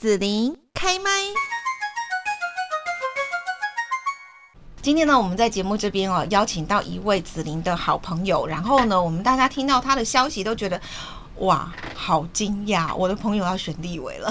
紫琳开麦。今天呢，我们在节目这边哦，邀请到一位紫琳的好朋友，然后呢，我们大家听到他的消息都觉得。哇，好惊讶！我的朋友要选立委了，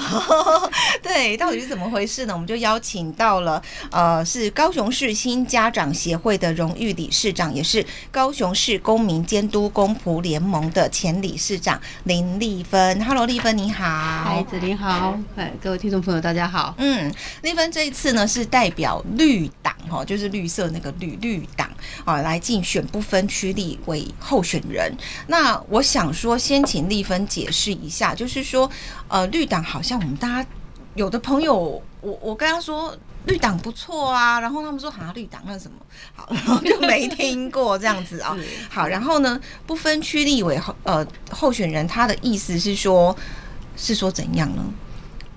对，到底是怎么回事呢？我们就邀请到了，呃，是高雄市新家长协会的荣誉理事长，也是高雄市公民监督公仆联盟的前理事长林丽芬。Hello，丽芬你好。孩，子你好。哎，各位听众朋友大家好。嗯，丽芬这一次呢是代表绿党哈，就是绿色那个绿绿党啊，来竞选不分区立委候选人。那我想说，先请丽。一分解释一下，就是说，呃，绿党好像我们大家有的朋友，我我跟他说绿党不错啊，然后他们说好像绿党那什么好，然后就没听过这样子啊。好，然后呢，不分区立委候呃候选人，他的意思是说，是说怎样呢？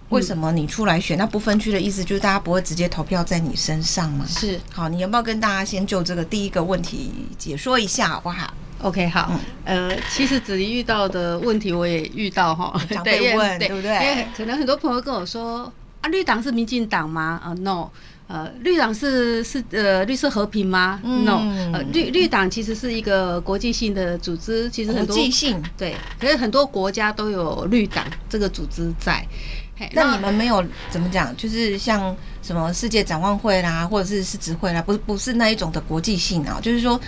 为什么你出来选？那不分区的意思就是大家不会直接投票在你身上吗？是。好，你要不要跟大家先就这个第一个问题解说一下，好不好？OK，好，嗯、呃，其实子怡遇到的问题我也遇到哈，对，问对不对？因为可能很多朋友跟我说啊，绿党是民进党吗？啊，no，呃，绿党是是呃绿色和平吗？no，呃，绿绿党其实是一个国际性的组织，其实很多国际性对，可是很多国家都有绿党这个组织在。那你们没有怎么讲？就是像什么世界展望会啦，或者是世执会啦，不是不是那一种的国际性啊，就是说。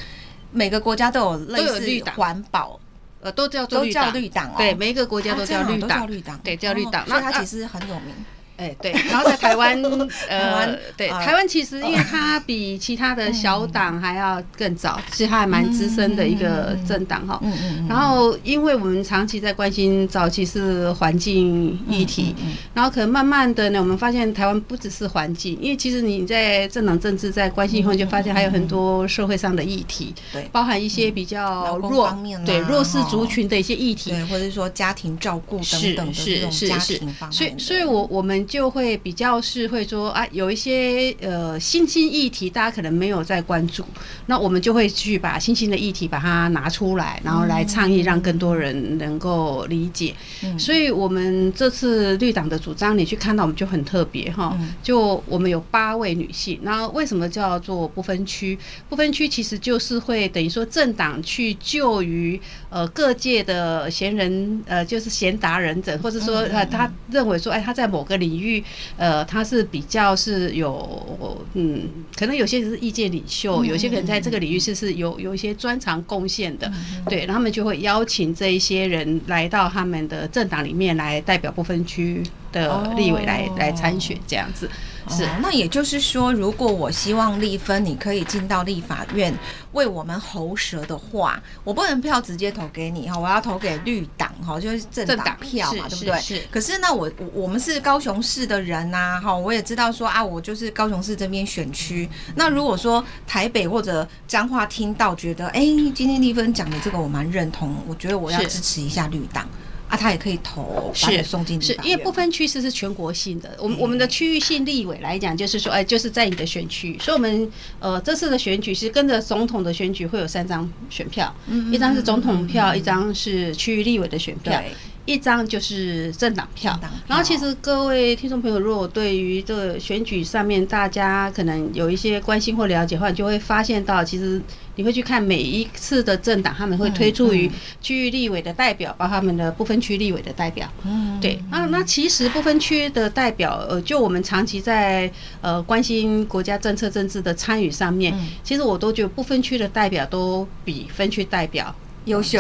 每个国家都有类似绿党环保，呃，都叫做都叫绿党哦。对，每一个国家都叫绿党，对，叫绿党。那它其实很有名。哎，对，然后在台湾，呃，对，台湾其实因为它比其他的小党还要更早，其实它还蛮资深的一个政党哈。嗯嗯。然后，因为我们长期在关心早期是环境议题，然后可能慢慢的呢，我们发现台湾不只是环境，因为其实你在政党政治在关心以后，你就发现还有很多社会上的议题，对，包含一些比较弱对弱势族群的一些议题，对，或者是说家庭照顾等等的这种家庭方面。所以，所以我我们。就会比较是会说啊，有一些呃新兴议题，大家可能没有在关注，那我们就会去把新兴的议题把它拿出来，然后来倡议，让更多人能够理解。嗯、所以，我们这次绿党的主张，你去看到我们就很特别哈。就我们有八位女性，那为什么叫做不分区？不分区其实就是会等于说政党去就于呃各界的贤人呃，就是贤达人者，或者说呃他认为说哎他在某个领域。领域，呃，他是比较是有，嗯，可能有些是意见领袖，有些可能在这个领域是是有有一些专长贡献的，对，然后他们就会邀请这一些人来到他们的政党里面来代表不分区的立委来来参选这样子。是、哦，那也就是说，如果我希望立芬你可以进到立法院为我们喉舌的话，我不能票直接投给你哈，我要投给绿党哈，就是政党票嘛，对不对？是。可是那我我我们是高雄市的人呐、啊、哈，我也知道说啊，我就是高雄市这边选区。那如果说台北或者彰化听到觉得，哎、欸，今天立芬讲的这个我蛮认同，我觉得我要支持一下绿党。啊，他也可以投，是送进是，因为不分区是是全国性的。我们我们的区域性立委来讲，就是说，哎，就是在你的选区，所以我们呃这次的选举是跟着总统的选举会有三张选票，一张是总统票，一张是区域立委的选票。一张就是政党票，然后其实各位听众朋友，如果对于这个选举上面大家可能有一些关心或了解的话，你就会发现到，其实你会去看每一次的政党，他们会推出于区域立委的代表，包括他们的不分区立委的代表。嗯，对。那那其实不分区的代表，呃，就我们长期在呃关心国家政策政治的参与上面，其实我都觉得不分区的代表都比分区代表。优秀，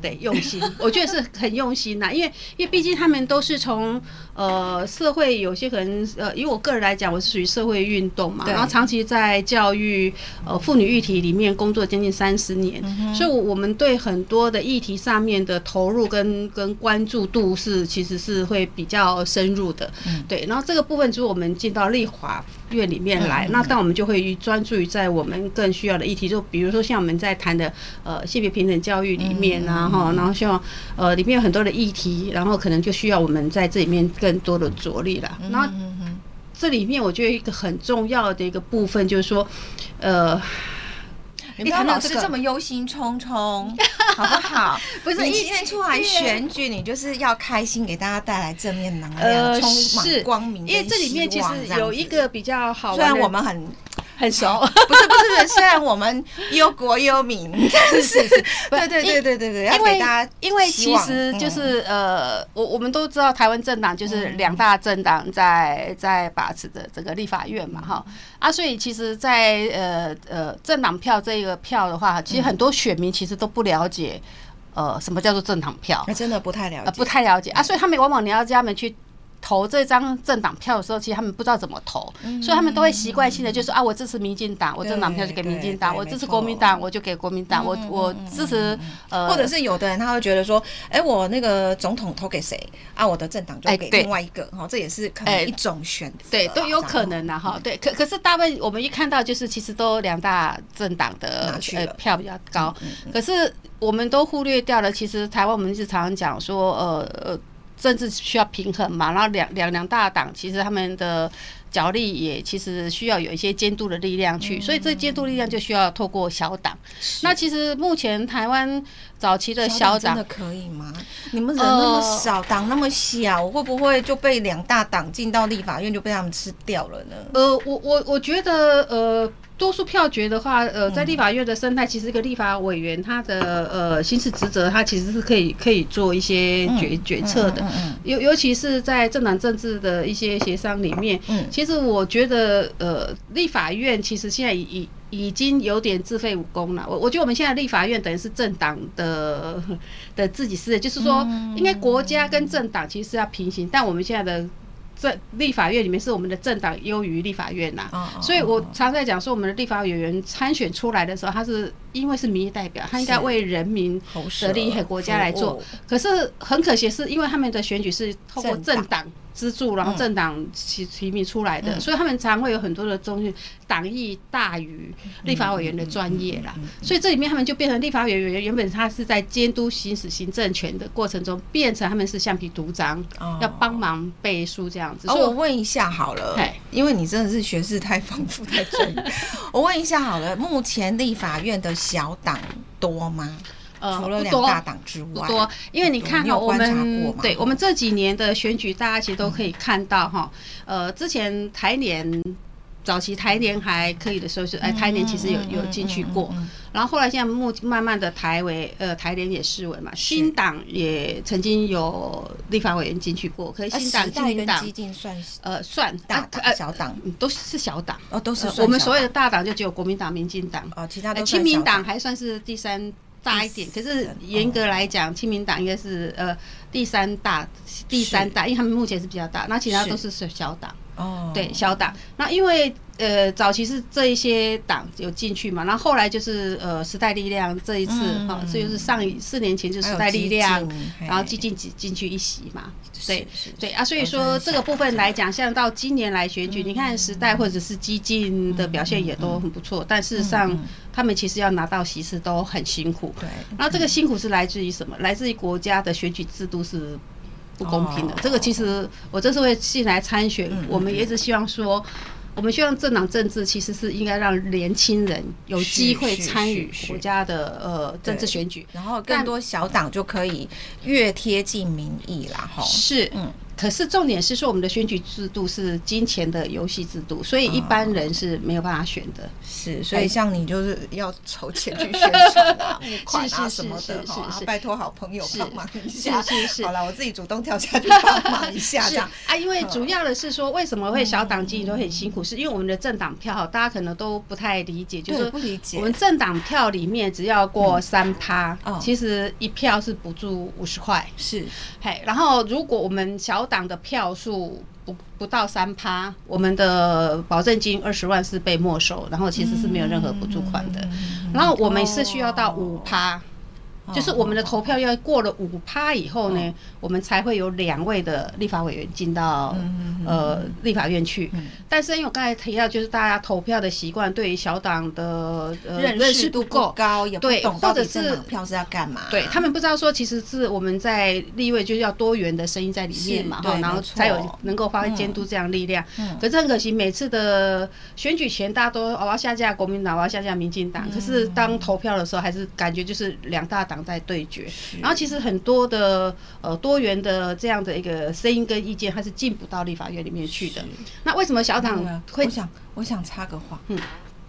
对用心，我觉得是很用心呐。因为因为毕竟他们都是从呃社会有些可能呃，以我个人来讲，我是属于社会运动嘛，然后长期在教育呃妇女议题里面工作将近三十年，所以我们对很多的议题上面的投入跟跟关注度是其实是会比较深入的。对，然后这个部分如果我们进到立法院里面来，那但我们就会专注于在我们更需要的议题，就比如说像我们在谈的呃性别平等教育里面啊哈，然后希望呃里面有很多的议题，然后可能就需要我们在这里面更多的着力了。然后这里面我觉得一个很重要的一个部分就是说，呃。你不要老是这么忧心忡忡，好不好？不是，你今天出来选举，你就是要开心，给大家带来正面能量，充满光明。因为这里面其实有一个比较好，虽然我们很。很熟，不是不是不是，虽然我们忧国忧民，但是对对对对对对，因为因为其实就是呃，我我们都知道台湾政党就是两大政党在在把持着这个立法院嘛哈。啊，所以其实，在呃呃政党票这个票的话，其实很多选民其实都不了解呃什么叫做政党票，那真的不太了解，不太了解。啊，所以他们往往你要叫他们去。投这张政党票的时候，其实他们不知道怎么投，嗯、所以他们都会习惯性的就是啊，我支持民进党，我政党票就给民进党；我支持国民党，我就给国民党；我我支持呃，或者是有的人他会觉得说，哎、欸，我那个总统投给谁啊，我的政党就给另外一个，哈、欸，这也是可能一种选对，都有可能的哈。对，可可是大部分我们一看到就是其实都两大政党的呃票比较高，嗯嗯嗯、可是我们都忽略掉了，其实台湾我们一直常常讲说，呃呃。政治需要平衡嘛，然后两两两大党其实他们的角力也其实需要有一些监督的力量去，所以这监督力量就需要透过小党。那其实目前台湾早期的小党真的可以吗？你们人那么少，党那么小，会不会就被两大党进到立法院就被他们吃掉了呢？呃，我我我觉得呃。多数票决的话，呃，在立法院的生态，其实一个立法委员他的呃行使职责，他其实是可以可以做一些决决策的。尤尤其是在政党政治的一些协商里面，其实我觉得呃，立法院其实现在已已经有点自废武功了。我我觉得我们现在立法院等于是政党的的自己事，就是说，应该国家跟政党其实是要平行，但我们现在的。政立法院里面是我们的政党优于立法院呐，所以我常在讲说，我们的立法委员参选出来的时候，他是因为是民意代表，他应该为人民的利益和国家来做。可是很可惜，是因为他们的选举是透过政党。资助，然后政党提提名出来的，嗯、所以他们常会有很多的东西，党意大于立法委员的专业啦。所以这里面他们就变成立法委员，原本他是在监督行使行政权的过程中，变成他们是橡皮图章，哦、要帮忙背书这样子。哦，我问一下好了，因为你真的是学识太丰富太专业，我问一下好了，目前立法院的小党多吗？呃，除了两大党之外，不多，因为你看哈，我们对我们这几年的选举，大家其实都可以看到哈。呃，之前台联早期台联还可以的时候是，哎，台联其实有有进去过，然后后来现在目慢慢的台委呃台联也式微嘛，新党也曾经有立法委员进去过，可是新党、亲民党算呃算大呃小党，都是小党。哦，都是我们所有的大党就只有国民党、民进党。哦，其他的亲民党还算是第三。大一点，可是严格来讲，亲民党应该是呃第三大，第三大，因为他们目前是比较大，那其他都是小党。哦，对，小党。那因为呃早期是这一些党有进去嘛，然后后来就是呃时代力量这一次哈，这就是上一四年前就是时代力量，然后激进进进去一席嘛。对对啊，所以说这个部分来讲，像到今年来选举，你看时代或者是激进的表现也都很不错，但事实上他们其实要拿到席次都很辛苦。对，然后这个辛苦是来自于什么？来自于国家的选举制度是。不公平的，这个其实我这次会进来参选，我们也一直希望说，我们希望政党政治其实是应该让年轻人有机会参与国家的呃政治选举，然后更多小党就可以越贴近民意啦，哈。是，嗯。可是重点是说，我们的选举制度是金钱的游戏制度，所以一般人是没有办法选的。是，所以像你就是要筹钱去宣传啊、募款啊什么的哈，拜托好朋友帮忙一下。是是是。好了，我自己主动跳下去帮忙一下 这样。啊，因为主要的是说，为什么会小党经营都很辛苦，是因为我们的政党票，大家可能都不太理解，就是不理解。我们政党票里面只要过三趴，其实一票是补助五十块。是，嘿，然后如果我们小党的票数不不到三趴，我们的保证金二十万是被没收，然后其实是没有任何补助款的。然后我们是需要到五趴，就是我们的投票要过了五趴以后呢，哦、我们才会有两位的立法委员进到、嗯、呃立法院去。嗯、但是因为我刚才提到，就是大家投票的习惯，对于小党的、呃、认识度不够高，也不懂或者是票是要干嘛？对他们不知道说，其实是我们在立委就是要多元的声音在里面嘛，哈，然后才有能够发挥监督这样力量。嗯、可是很可惜，每次的选举前，大家都我要下架国民党，我要下架民进党。嗯、可是当投票的时候，还是感觉就是两大党。在对决，然后其实很多的呃多元的这样的一个声音跟意见，它是进不到立法院里面去的。那为什么小党会？我想，我想插个话，嗯。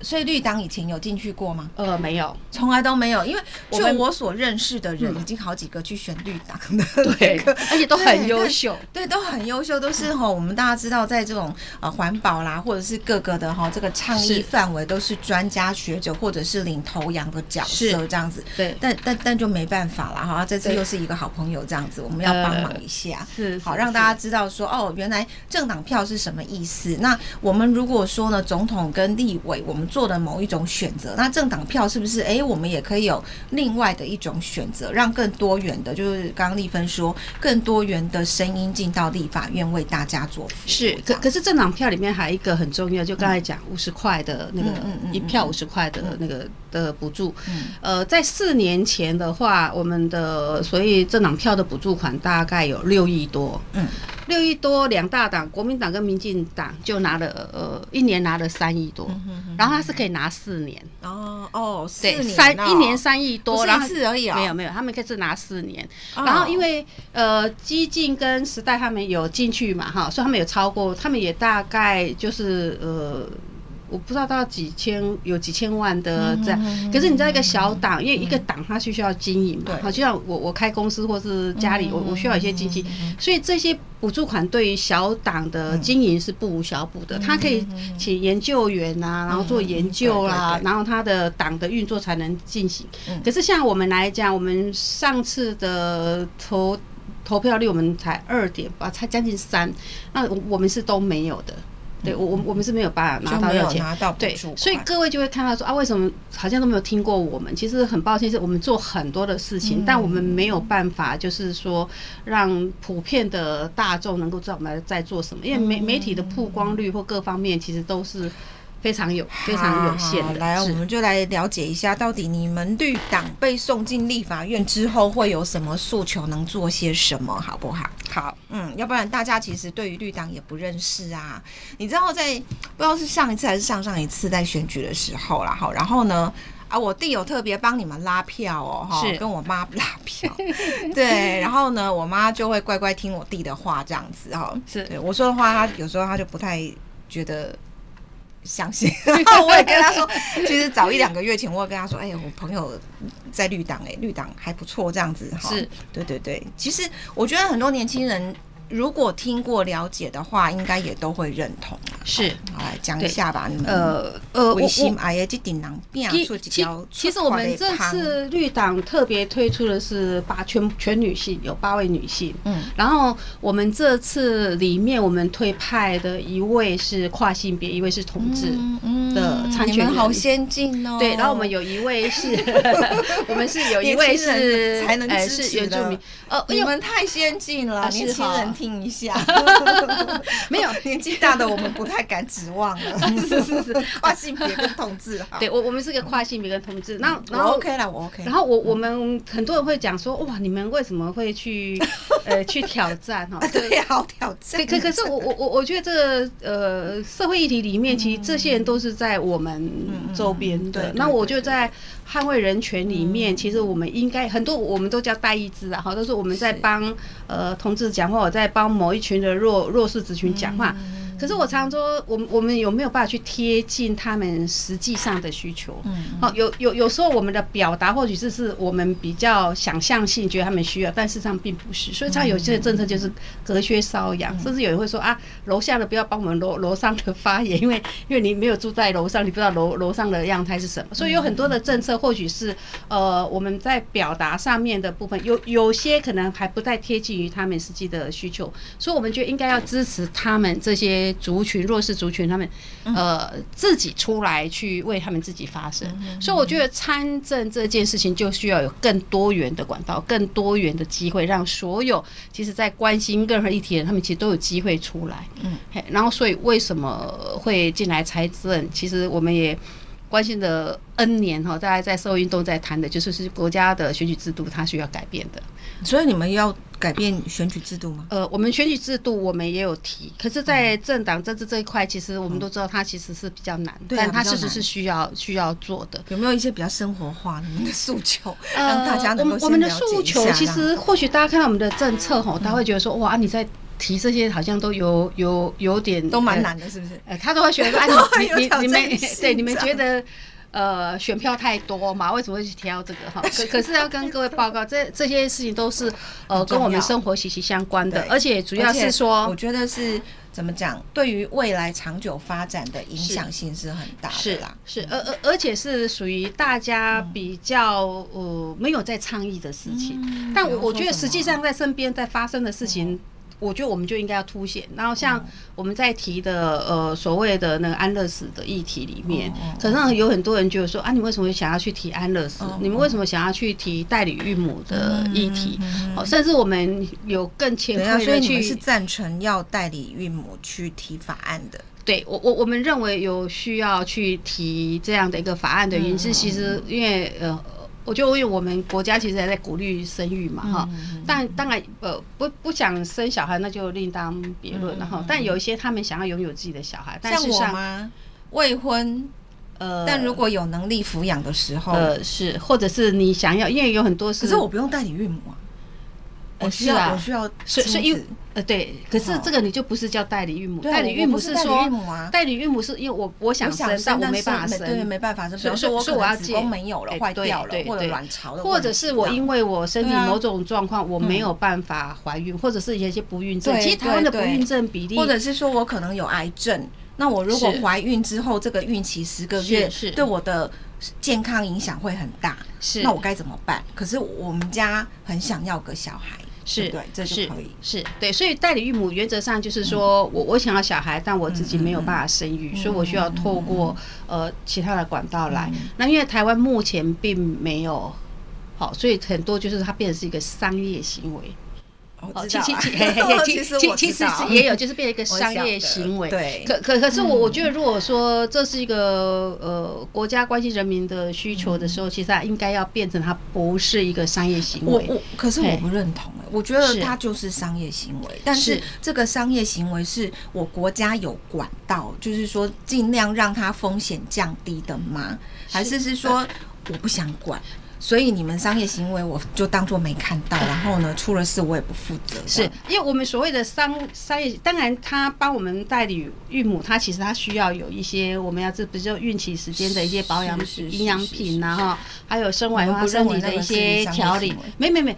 所以绿党以前有进去过吗？呃，没有，从来都没有。因为就我所认识的人，已经好几个去选绿党的，对，而且都很优秀，对，都很优秀，都是哈。我们大家知道，在这种呃环保啦，或者是各个的哈这个倡议范围，都是专家学者或者是领头羊的角色这样子。对，但但但就没办法了哈。这次又是一个好朋友这样子，我们要帮忙一下，是好让大家知道说哦，原来政党票是什么意思。那我们如果说呢，总统跟立委，我们做的某一种。选择那政党票是不是？哎，我们也可以有另外的一种选择，让更多元的，就是刚刚丽芬说，更多元的声音进到立法院为大家做服务。是，可可是政党票里面还有一个很重要，就刚才讲五十块的那个一票五十块的那个的补助。呃，在四年前的话，我们的所以政党票的补助款大概有六亿多。嗯。六亿多，两大党，国民党跟民进党就拿了呃一年拿了三亿多，然后他是可以拿四年哦哦，对，三一年三亿多，然后是而已啊，没有没有，他们可以是拿四年，然后因为呃激进跟时代他们有进去嘛哈，所以他们有超过，他们也大概就是呃。我不知道到几千有几千万的这样，可是你在一个小党，因为一个党它需要经营嘛，好，就像我我开公司或是家里，我我需要一些经济，所以这些补助款对于小党的经营是不无小补的。他可以请研究员啊，然后做研究啦，然后他的党的运作才能进行。可是像我们来讲，我们上次的投投票率我们才二点八，才将近三，那我们是都没有的。对，我我我们是没有办法拿到要钱，对，所以各位就会看到说啊，为什么好像都没有听过我们？其实很抱歉，是我们做很多的事情，但我们没有办法，就是说让普遍的大众能够知道我们在做什么，因为媒媒体的曝光率或各方面其实都是。非常有非常有限的。来，我们就来了解一下，到底你们绿党被送进立法院之后会有什么诉求，能做些什么，好不好？好，嗯，要不然大家其实对于绿党也不认识啊。你知道，在不知道是上一次还是上上一次在选举的时候啦，好，然后呢，啊，我弟有特别帮你们拉票哦，哈，跟我妈拉票，对，然后呢，我妈就会乖乖听我弟的话，这样子哈，是对我说的话，他有时候他就不太觉得。相信，然后我也跟他说，其实早一两个月前，我也跟他说，哎呀，我朋友在绿党，哎，绿党还不错，这样子哈。是，对对对。其实我觉得很多年轻人。如果听过了解的话，应该也都会认同。是，好来讲一下吧。你们呃呃，微信哎呀，这顶囊变出几条。其实我们这次绿党特别推出的是八全全女性，有八位女性。嗯，然后我们这次里面我们推派的一位是跨性别，一位是同志的参选人，好先进哦。对，然后我们有一位是，我们是有一位是才能支持原住民。呃，你们太先进了，年轻人。听一下，没有年纪大的我们不太敢指望了。是是是，跨性别跟同志，对我我们是个跨性别跟同志。那然后 OK 了，我 OK。然后我我们很多人会讲说，哇，你们为什么会去呃去挑战哈？对，好挑战。可可是我我我我觉得这个呃社会议题里面，其实这些人都是在我们周边的。那我就在。捍卫人权里面，其实我们应该很多，我们都叫代议制啊，哈，都是我们在帮呃同志讲话，我在帮某一群的弱弱势族群讲话。可是我常常说，我们我们有没有办法去贴近他们实际上的需求？嗯，好，有有有时候我们的表达或许是是我们比较想象性，觉得他们需要，但事实上并不是。所以，他有些政策就是隔靴搔痒，甚至有人会说啊，楼下的不要帮我们楼楼上的发言，因为 因为你没有住在楼上，你不知道楼楼上的样态是什么。所以有很多的政策或许是呃我们在表达上面的部分，有有些可能还不太贴近于他们实际的需求，所以我们觉得应该要支持他们这些。些族群弱势族群，他们呃自己出来去为他们自己发声。所以我觉得参政这件事情就需要有更多元的管道，更多元的机会，让所有其实在关心任何议题的人，他们其实都有机会出来。嗯，然后所以为什么会进来参政？其实我们也。关心的 N 年哈，大家在社会运动在谈的就是是国家的选举制度，它需要改变的。所以你们要改变选举制度吗？呃，我们选举制度我们也有提，可是，在政党政治这一块，其实我们都知道它其实是比较难，嗯、但它确实是需要需要做的。有没有一些比较生活化你们的诉求，让大家能够我们我们的诉求，其实或许大家看到我们的政策哈，大家会觉得说哇，你在。提这些好像都有有有点都蛮难的，是不是？呃，他都会觉得啊，你 你你们对你们觉得呃选票太多嘛？为什么会去挑这个哈？可可是要跟各位报告，这这些事情都是呃跟我们生活息息相关的，而且主要是说，我觉得是怎么讲？对于未来长久发展的影响性是很大的啦。是，而而而且是属于大家比较呃没有在倡议的事情，但我我觉得实际上在身边在发生的事情。我觉得我们就应该要凸显，然后像我们在提的呃所谓的那个安乐死的议题里面，可能有很多人就说啊，你为什么想要去提安乐死？你们为什么想要去提代理孕母的议题？哦，甚至我们有更前卫的去，所以是赞成要代理孕母去提法案的？对我我我们认为有需要去提这样的一个法案的原因是，其实因为呃。我觉得，因为我们国家其实还在鼓励生育嘛，哈、嗯，但当然，呃，不不想生小孩，那就另当别论了哈。嗯、但有一些他们想要拥有自己的小孩，但是像我吗？未婚，呃，但如果有能力抚养的时候，呃，是，或者是你想要，因为有很多是，可是我不用代理孕母啊。我需要，我需要，所以所以因为呃对，可是这个你就不是叫代理孕母，代理孕母是说，代理孕母是因为我我想生，但我没办法生，对，没办法生，所以说我可能子宫没有了，坏掉了，或者卵巢的，或者是我因为我身体某种状况我没有办法怀孕，或者是有一些不孕症，其实台湾的不孕症比例，或者是说我可能有癌症，那我如果怀孕之后这个孕期十个月，是。对我的健康影响会很大，是。那我该怎么办？可是我们家很想要个小孩。是对，这是可以，是对，所以代理育母原则上就是说我我想要小孩，但我自己没有办法生育，所以我需要透过呃其他的管道来。那因为台湾目前并没有好，所以很多就是它变成是一个商业行为。哦，其实其实其实是也有，就是变成一个商业行为。对，可可可是我我觉得，如果说这是一个呃国家关心人民的需求的时候，其实它应该要变成它不是一个商业行为。我我可是我不认同哎，我觉得它就是商业行为。但是这个商业行为是我国家有管道，就是说尽量让它风险降低的吗？还是是说我不想管？所以你们商业行为我就当做没看到，然后呢，出了事我也不负责。是因为我们所谓的商商业，当然他帮我们代理孕母，他其实他需要有一些我们要这不就孕期时间的一些保养营养品呐哈，还有生完后身体的一些调理。没没没。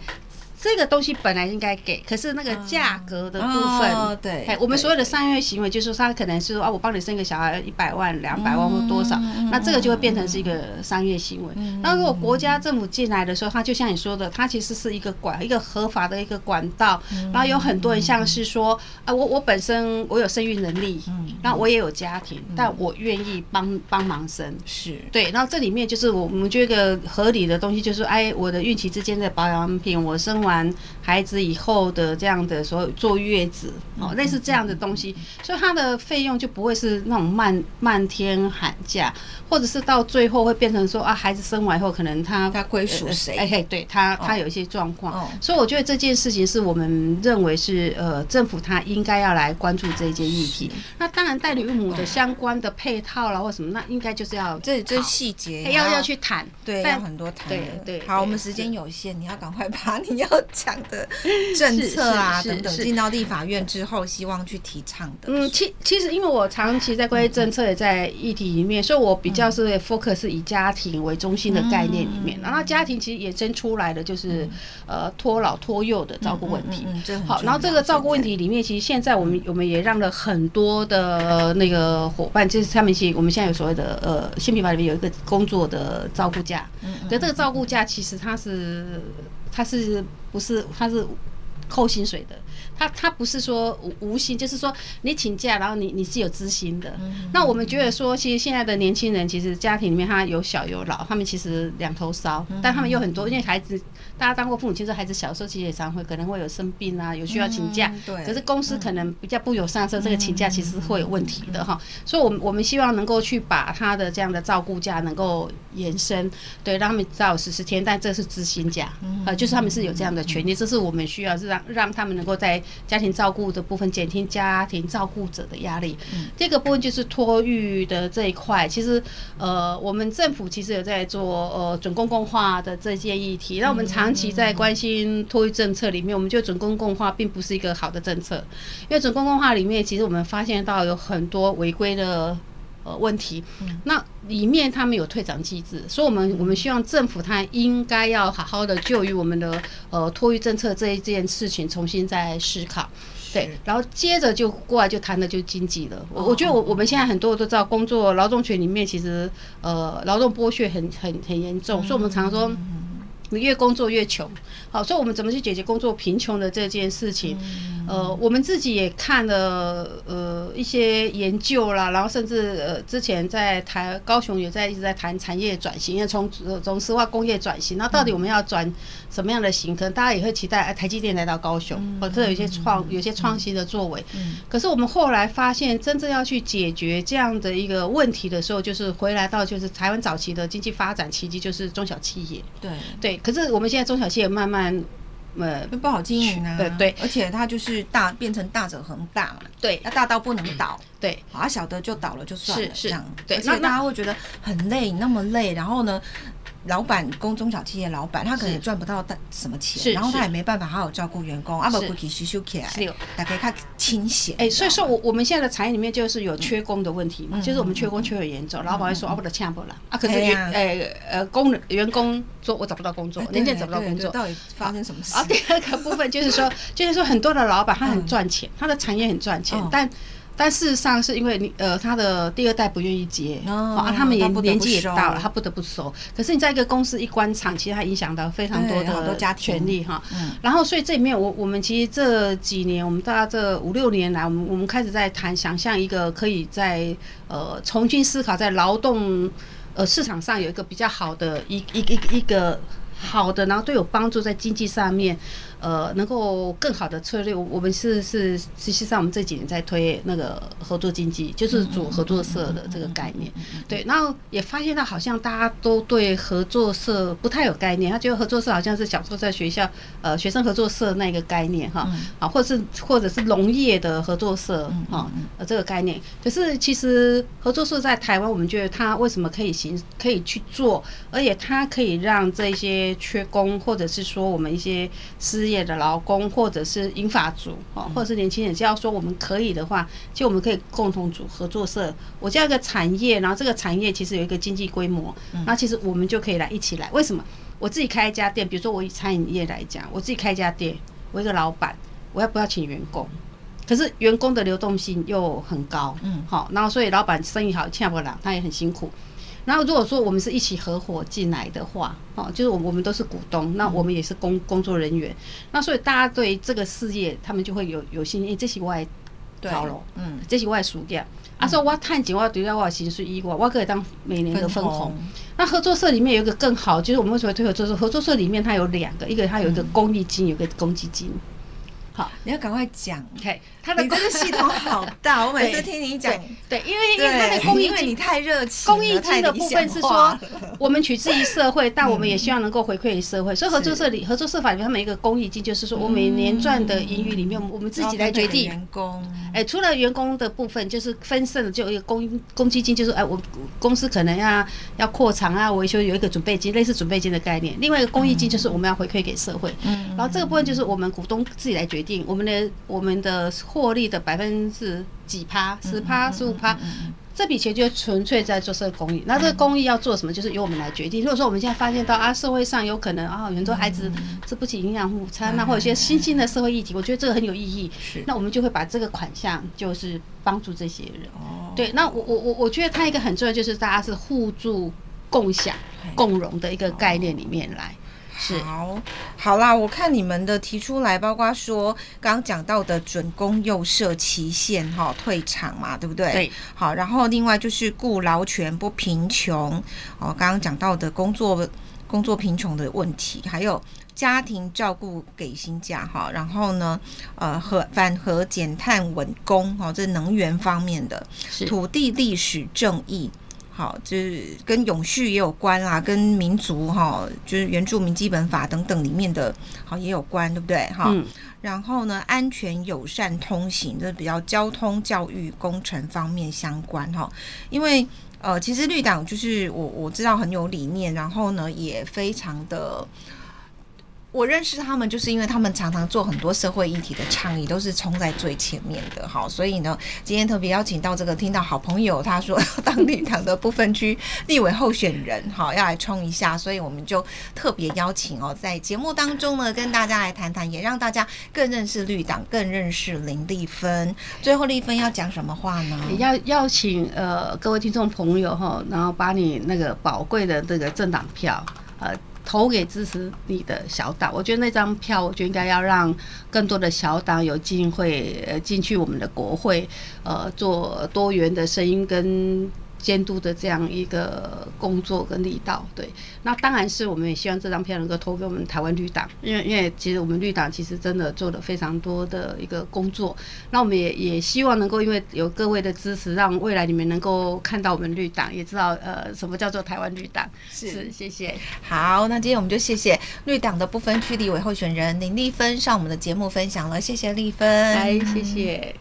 这个东西本来应该给，可是那个价格的部分，哦、对，哎，我们所有的商业行为，就是说他可能是说啊，我帮你生个小孩一百万、两百万或多少，嗯、那这个就会变成是一个商业行为。那、嗯、如果国家政府进来的时候，他就像你说的，他其实是一个管一个合法的一个管道，嗯、然后有很多人像是说啊，我我本身我有生育能力，嗯，然后我也有家庭，嗯、但我愿意帮帮忙生，是。对，然后这里面就是我我们觉得合理的东西，就是哎，我的孕期之间的保养品，我生完。完孩子以后的这样的所有坐月子哦，类似这样的东西，所以它的费用就不会是那种漫漫天喊价，或者是到最后会变成说啊，孩子生完以后可能他他归属谁？哎嘿，对他他有一些状况，所以我觉得这件事情是我们认为是呃政府他应该要来关注这一件议题。那当然代理孕母的相关的配套啦或什么，那应该就是要这这细节要要去谈，对，要很多谈。对对，好，我们时间有限，你要赶快把 你要。讲的政策啊等等，进到立法院之后，希望去提倡的。嗯，其其实因为我长期在关于政策也在议题里面，所以我比较是 focus 以家庭为中心的概念里面。然后家庭其实衍生出来的就是呃托老托幼的照顾问题。好，然后这个照顾问题里面，其实现在我们我们也让了很多的那个伙伴，就是他们其实我们现在有所谓的呃新品法里面有一个工作的照顾假。嗯，可这个照顾假其实它是。他是不是他是扣薪水的？他他不是说无无心，就是说你请假，然后你你是有资薪的。那我们觉得说，其实现在的年轻人，其实家庭里面他有小有老，他们其实两头烧，但他们有很多，因为孩子大家当过父母亲，说孩子小时候其实也常会可能会有生病啊，有需要请假。对。可是公司可能比较不友善，说这个请假其实会有问题的哈。所以，我们我们希望能够去把他的这样的照顾假能够延伸，对，让他们至少十四天，但这是知心假，呃，就是他们是有这样的权利，这是我们需要是让让他们能够在家庭照顾的部分减轻家庭照顾者的压力。这、嗯、个部分就是托育的这一块，其实呃，我们政府其实有在做呃准公共化的这件议题。那我们长期在关心托育政策里面，我们觉得准公共化并不是一个好的政策，因为准公共化里面其实我们发现到有很多违规的。呃，问题，那里面他们有退场机制，所以我们我们希望政府他应该要好好的就于我们的呃托育政策这一件事情重新再思考，对，然后接着就过来就谈的就经济了。我我觉得我我们现在很多都知道，工作劳动权里面其实呃劳动剥削很很很严重，所以我们常说。你越工作越穷，好，所以我们怎么去解决工作贫穷的这件事情？呃，我们自己也看了呃一些研究啦，然后甚至呃之前在台高雄也在一直在谈产业转型，因为从从石化工业转型，那到底我们要转什么样的型？可能大家也会期待台积电来到高雄，或者有一些创有些创新的作为。可是我们后来发现，真正要去解决这样的一个问题的时候，就是回来到就是台湾早期的经济发展奇迹，就是中小企业。对对。可是我们现在中小企业慢慢，呃，不好经营啊。对对，而且它就是大变成大者恒大嘛。对，要大到不能倒。对，啊，小的就倒了就算了。是是，对。而且大家会觉得很累，那么累，然后呢？老板，公中小企业老板，他可能也赚不到大什么钱，然后他也没办法好好照顾员工，阿不，不给修修起来，大家看清闲。哎，所以说我我们现在的产业里面就是有缺工的问题嘛，就是我们缺工缺很严重，老板会说啊，不得抢不了啊，可是员呃呃工人员工说我找不到工作，年轻人找不到工作，到底发生什么事？啊，第二个部分就是说，就是说很多的老板他很赚钱，他的产业很赚钱，但。但事实上是因为你呃，他的第二代不愿意接，啊，他们也年纪也大了，他不得不收。可是你在一个公司一关厂，其实它影响到非常多的家庭权利哈。然后所以这里面我我们其实这几年，我们大概这五六年来，我们我们开始在谈，想象一个可以在呃重新思考在劳动呃市场上有一个比较好的一一一一个好的，然后都有帮助在经济上面。呃，能够更好的策略，我们是是，实际上我们这几年在推那个合作经济，就是组合作社的这个概念。对，然后也发现到好像大家都对合作社不太有概念，他觉得合作社好像是小时候在学校呃学生合作社那个概念哈，啊，或者是或者是农业的合作社哈，呃这个概念。可是其实合作社在台湾，我们觉得它为什么可以行可以去做，而且它可以让这些缺工或者是说我们一些私业的劳工，或者是银发族，哦，或者是年轻人，只要说我们可以的话，就我们可以共同组合作社。我这样一个产业，然后这个产业其实有一个经济规模，那其实我们就可以来一起来。为什么？我自己开一家店，比如说我以餐饮业来讲，我自己开一家店，我一个老板，我要不要请员工？可是员工的流动性又很高，嗯，好，然后所以老板生意好，欠不了，他也很辛苦。然后如果说我们是一起合伙进来的话，哦，就是我我们都是股东，那我们也是工工作人员，那所以大家对这个事业，他们就会有有信心。这是外套路，嗯，这是外输掉。啊，说我探紧，我对了我薪水以外，我可以当每年的分红。那合作社里面有一个更好，就是我们为什么推合作社？合作社里面它有两个，一个它有一个公益金，有一个公积金。好，你要赶快讲。他的这个系统好大，我每次听你讲，对，因为因为他的公益因为，你太热情。公益金的部分是说，我们取之于社会，但我们也希望能够回馈于社会。所以合作社里，合作社法里面，他们一个公益金，就是说我每年赚的盈余里面，我们自己来决定。员工，哎，除了员工的部分，就是分剩的，就有一个公公积金，就是哎，我公司可能要要扩厂啊，维修有一个准备金，类似准备金的概念。另外一个公益金就是我们要回馈给社会。嗯，然后这个部分就是我们股东自己来决定。我们的我们的获利的百分之几趴，十趴十五趴，这笔钱就纯粹在做这个公益。那这个公益要做什么，就是由我们来决定。如果说我们现在发现到啊，社会上有可能啊，很多孩子吃不起营养午餐，那或者一些新兴的社会议题，我觉得这个很有意义。是，那我们就会把这个款项就是帮助这些人。哦，对，那我我我我觉得它一个很重要，就是大家是互助、共享、共荣的一个概念里面来。是好，好啦，我看你们的提出来，包括说刚刚讲到的准公幼社期限哈退场嘛，对不对？对。好，然后另外就是顾劳权不贫穷哦，刚刚讲到的工作工作贫穷的问题，还有家庭照顾给薪假哈，然后呢，呃，和反核减碳稳工哦，这能源方面的，土地历史正义。好，就是跟永续也有关啦，跟民族哈，就是原住民基本法等等里面的，好也有关，对不对？哈、嗯，然后呢，安全友善通行，这比较交通、教育、工程方面相关哈。因为呃，其实绿党就是我我知道很有理念，然后呢，也非常的。我认识他们，就是因为他们常常做很多社会议题的倡议，都是冲在最前面的。好，所以呢，今天特别邀请到这个听到好朋友，他说当绿党的不分区立委候选人，好要来冲一下，所以我们就特别邀请哦，在节目当中呢，跟大家来谈谈，也让大家更认识绿党，更认识林立芬。最后，立芬要讲什么话呢？要邀请呃各位听众朋友哈，然后把你那个宝贵的这个政党票呃。投给支持你的小党，我觉得那张票，我觉得应该要让更多的小党有机会呃进去我们的国会，呃，做多元的声音跟。监督的这样一个工作跟力道，对，那当然是我们也希望这张票能够投给我们台湾绿党，因为因为其实我们绿党其实真的做了非常多的一个工作，那我们也也希望能够因为有各位的支持，让未来你们能够看到我们绿党，也知道呃什么叫做台湾绿党。是，是，谢谢。好，那今天我们就谢谢绿党的不分区立委候选人林丽芬上我们的节目分享了，谢谢丽芬，来谢谢。